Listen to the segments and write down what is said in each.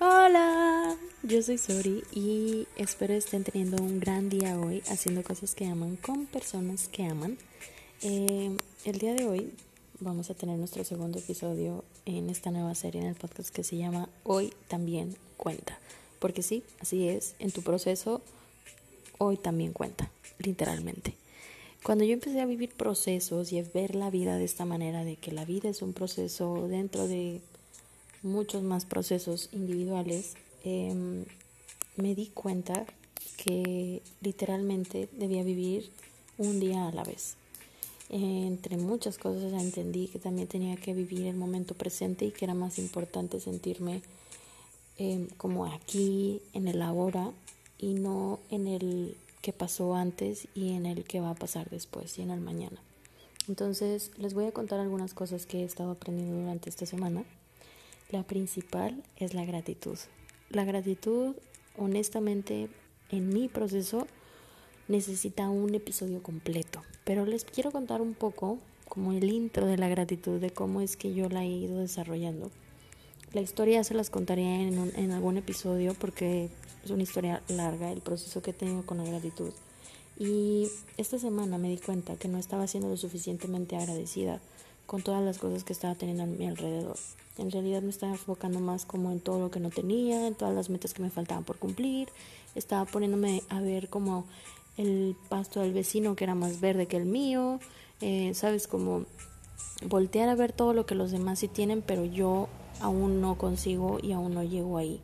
Hola, yo soy Sori y espero estén teniendo un gran día hoy haciendo cosas que aman con personas que aman. Eh, el día de hoy vamos a tener nuestro segundo episodio en esta nueva serie en el podcast que se llama Hoy también cuenta. Porque sí, así es, en tu proceso hoy también cuenta, literalmente. Cuando yo empecé a vivir procesos y a ver la vida de esta manera, de que la vida es un proceso dentro de muchos más procesos individuales, em, me di cuenta que literalmente debía vivir un día a la vez. entre muchas cosas entendí que también tenía que vivir el momento presente y que era más importante sentirme em, como aquí, en el ahora y no en el que pasó antes y en el que va a pasar después y en el mañana. Entonces les voy a contar algunas cosas que he estado aprendiendo durante esta semana. La principal es la gratitud. La gratitud, honestamente, en mi proceso necesita un episodio completo, pero les quiero contar un poco como el intro de la gratitud, de cómo es que yo la he ido desarrollando. La historia se las contaré en, en algún episodio porque es una historia larga el proceso que he tenido con la gratitud. Y esta semana me di cuenta que no estaba siendo lo suficientemente agradecida con todas las cosas que estaba teniendo a mi alrededor. En realidad me estaba enfocando más como en todo lo que no tenía, en todas las metas que me faltaban por cumplir. Estaba poniéndome a ver como el pasto del vecino que era más verde que el mío. Eh, Sabes, como voltear a ver todo lo que los demás sí tienen, pero yo aún no consigo y aún no llego ahí.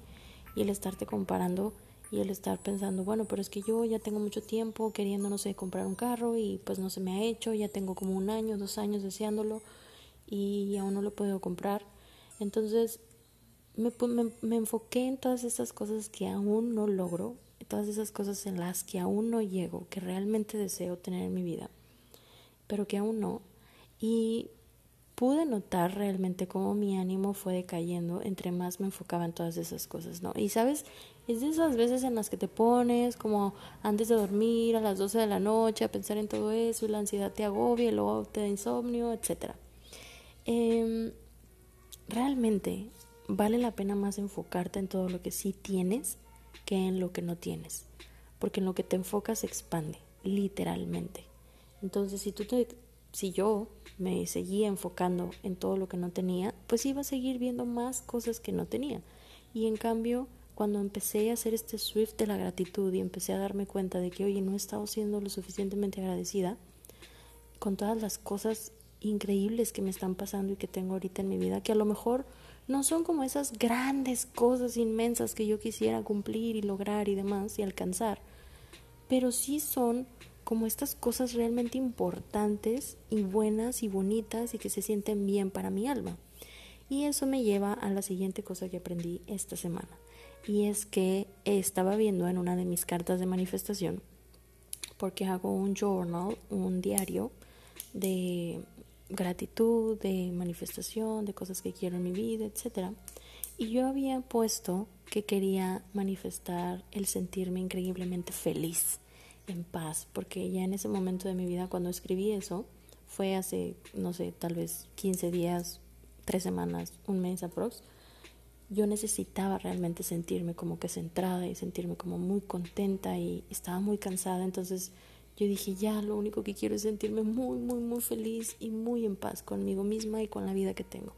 Y el estarte comparando y el estar pensando, bueno, pero es que yo ya tengo mucho tiempo queriendo, no sé, comprar un carro y pues no se me ha hecho, ya tengo como un año, dos años deseándolo y aún no lo puedo comprar. Entonces me, me, me enfoqué en todas esas cosas que aún no logro, todas esas cosas en las que aún no llego, que realmente deseo tener en mi vida, pero que aún no. Y pude notar realmente cómo mi ánimo fue decayendo entre más me enfocaba en todas esas cosas, ¿no? Y sabes, es de esas veces en las que te pones como antes de dormir a las 12 de la noche a pensar en todo eso y la ansiedad te agobia y luego te da insomnio, etc. Eh, realmente vale la pena más enfocarte en todo lo que sí tienes que en lo que no tienes, porque en lo que te enfocas se expande, literalmente. Entonces, si tú te, si yo me seguía enfocando en todo lo que no tenía, pues iba a seguir viendo más cosas que no tenía. Y en cambio, cuando empecé a hacer este swift de la gratitud y empecé a darme cuenta de que, oye, no he estado siendo lo suficientemente agradecida con todas las cosas increíbles que me están pasando y que tengo ahorita en mi vida, que a lo mejor no son como esas grandes cosas inmensas que yo quisiera cumplir y lograr y demás y alcanzar, pero sí son como estas cosas realmente importantes y buenas y bonitas y que se sienten bien para mi alma. Y eso me lleva a la siguiente cosa que aprendí esta semana. Y es que estaba viendo en una de mis cartas de manifestación, porque hago un journal, un diario de gratitud, de manifestación, de cosas que quiero en mi vida, etc. Y yo había puesto que quería manifestar el sentirme increíblemente feliz, en paz, porque ya en ese momento de mi vida, cuando escribí eso, fue hace, no sé, tal vez 15 días, 3 semanas, un mes aprox, yo necesitaba realmente sentirme como que centrada y sentirme como muy contenta y estaba muy cansada, entonces yo dije, ya, lo único que quiero es sentirme muy, muy, muy feliz y muy en paz conmigo misma y con la vida que tengo.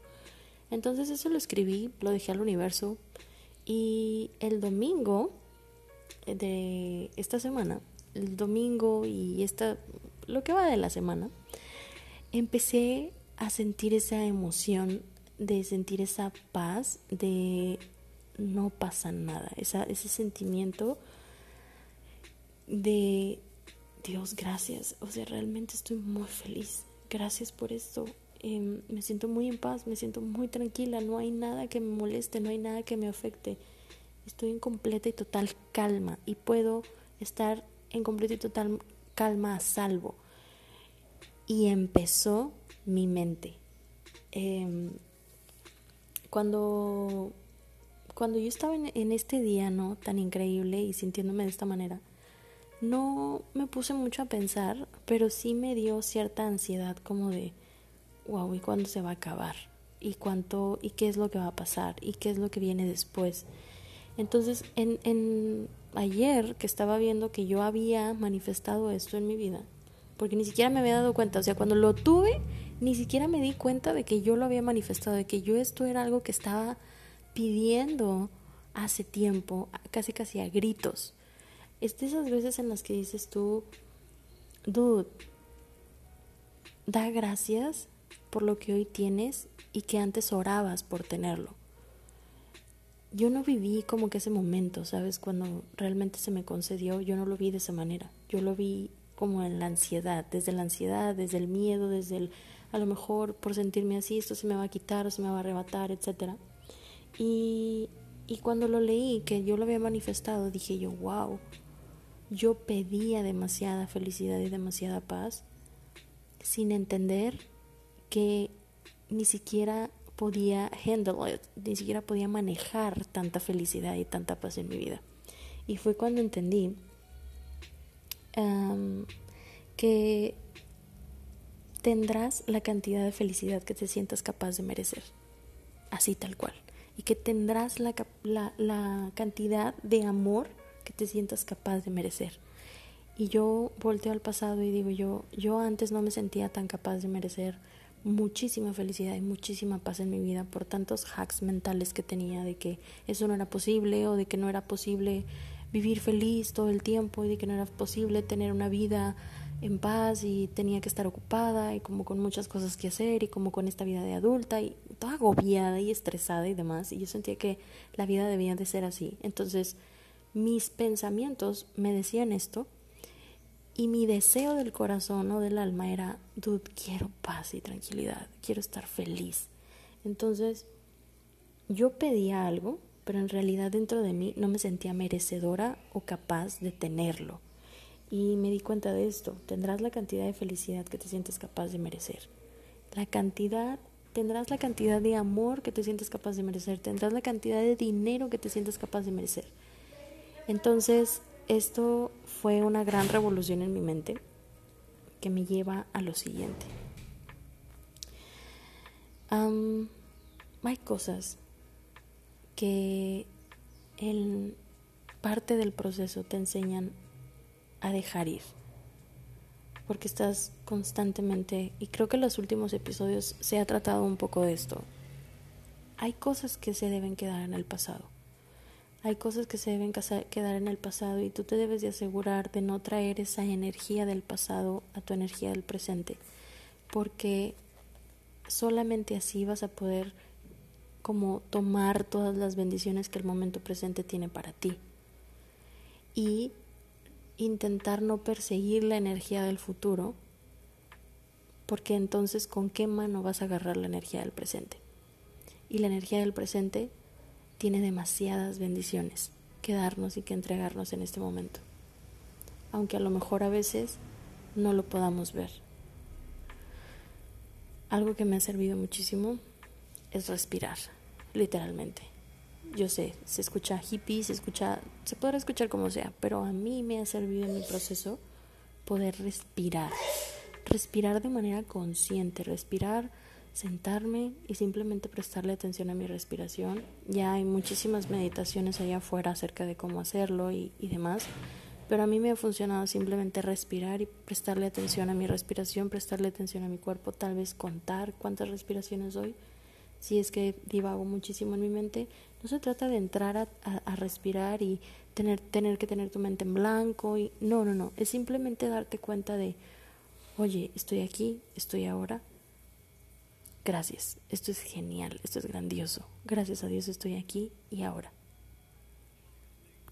Entonces eso lo escribí, lo dejé al universo y el domingo de esta semana, el domingo y esta, lo que va de la semana, empecé a sentir esa emoción de sentir esa paz de no pasa nada, ese sentimiento de Dios, gracias. O sea, realmente estoy muy feliz. Gracias por esto. Eh, me siento muy en paz, me siento muy tranquila. No hay nada que me moleste, no hay nada que me afecte. Estoy en completa y total calma y puedo estar en completa y total calma a salvo. Y empezó mi mente. Eh, cuando, cuando yo estaba en, este día, ¿no? Tan increíble y sintiéndome de esta manera no me puse mucho a pensar, pero sí me dio cierta ansiedad como de, wow, ¿y cuándo se va a acabar? y cuánto y qué es lo que va a pasar y qué es lo que viene después. Entonces, en, en ayer que estaba viendo que yo había manifestado esto en mi vida, porque ni siquiera me había dado cuenta, o sea, cuando lo tuve, ni siquiera me di cuenta de que yo lo había manifestado, de que yo esto era algo que estaba pidiendo hace tiempo, casi casi a gritos. Es de esas veces en las que dices tú, dude, da gracias por lo que hoy tienes y que antes orabas por tenerlo. Yo no viví como que ese momento, ¿sabes? Cuando realmente se me concedió, yo no lo vi de esa manera. Yo lo vi como en la ansiedad, desde la ansiedad, desde el miedo, desde el, a lo mejor por sentirme así, esto se me va a quitar o se me va a arrebatar, etc. Y, y cuando lo leí, que yo lo había manifestado, dije yo, wow, yo pedía demasiada felicidad y demasiada paz sin entender que ni siquiera podía handle ni siquiera podía manejar tanta felicidad y tanta paz en mi vida. Y fue cuando entendí que tendrás la cantidad de felicidad que te sientas capaz de merecer, así tal cual, y que tendrás la, la, la cantidad de amor que te sientas capaz de merecer. Y yo volteo al pasado y digo, yo, yo antes no me sentía tan capaz de merecer muchísima felicidad y muchísima paz en mi vida por tantos hacks mentales que tenía de que eso no era posible o de que no era posible vivir feliz todo el tiempo y de que no era posible tener una vida en paz y tenía que estar ocupada y como con muchas cosas que hacer y como con esta vida de adulta y toda agobiada y estresada y demás y yo sentía que la vida debía de ser así. Entonces mis pensamientos me decían esto y mi deseo del corazón o del alma era, dude, quiero paz y tranquilidad, quiero estar feliz. Entonces, yo pedía algo, pero en realidad dentro de mí no me sentía merecedora o capaz de tenerlo. Y me di cuenta de esto, tendrás la cantidad de felicidad que te sientes capaz de merecer. La cantidad, tendrás la cantidad de amor que te sientes capaz de merecer, tendrás la cantidad de dinero que te sientes capaz de merecer. Entonces, esto fue una gran revolución en mi mente que me lleva a lo siguiente. hay cosas que en parte del proceso te enseñan a dejar ir. Porque estás constantemente, y creo que en los últimos episodios se ha tratado un poco de esto. Hay cosas que se deben quedar en el pasado hay cosas que se deben quedar en el pasado y tú te debes de asegurar de no traer esa energía del pasado a tu energía del presente, porque solamente así vas a poder como tomar todas las bendiciones que el momento presente tiene para ti y intentar no perseguir la energía del futuro, porque entonces con qué mano vas a agarrar la energía del presente. Y la energía del presente tiene demasiadas bendiciones que darnos y que entregarnos en este momento, aunque a lo mejor a veces no lo podamos ver. Algo que me ha servido muchísimo es respirar, literalmente. Yo sé, se escucha hippie, se escucha, se podrá escuchar como sea, pero a mí me ha servido en mi proceso poder respirar, respirar de manera consciente, respirar sentarme y simplemente prestarle atención a mi respiración. Ya hay muchísimas meditaciones allá afuera acerca de cómo hacerlo y, demás, pero a mí me ha funcionado simplemente respirar y prestarle atención a mi respiración, prestarle atención a mi cuerpo, tal vez contar cuántas respiraciones doy. Si es que divago muchísimo en mi mente, no se trata de entrar a, a respirar y tener, tener que tener tu mente en blanco. Y, no, no, no. Es simplemente darte cuenta de, oye, estoy aquí, estoy ahora, Gracias, esto es genial, esto es grandioso. Gracias a Dios estoy aquí y ahora.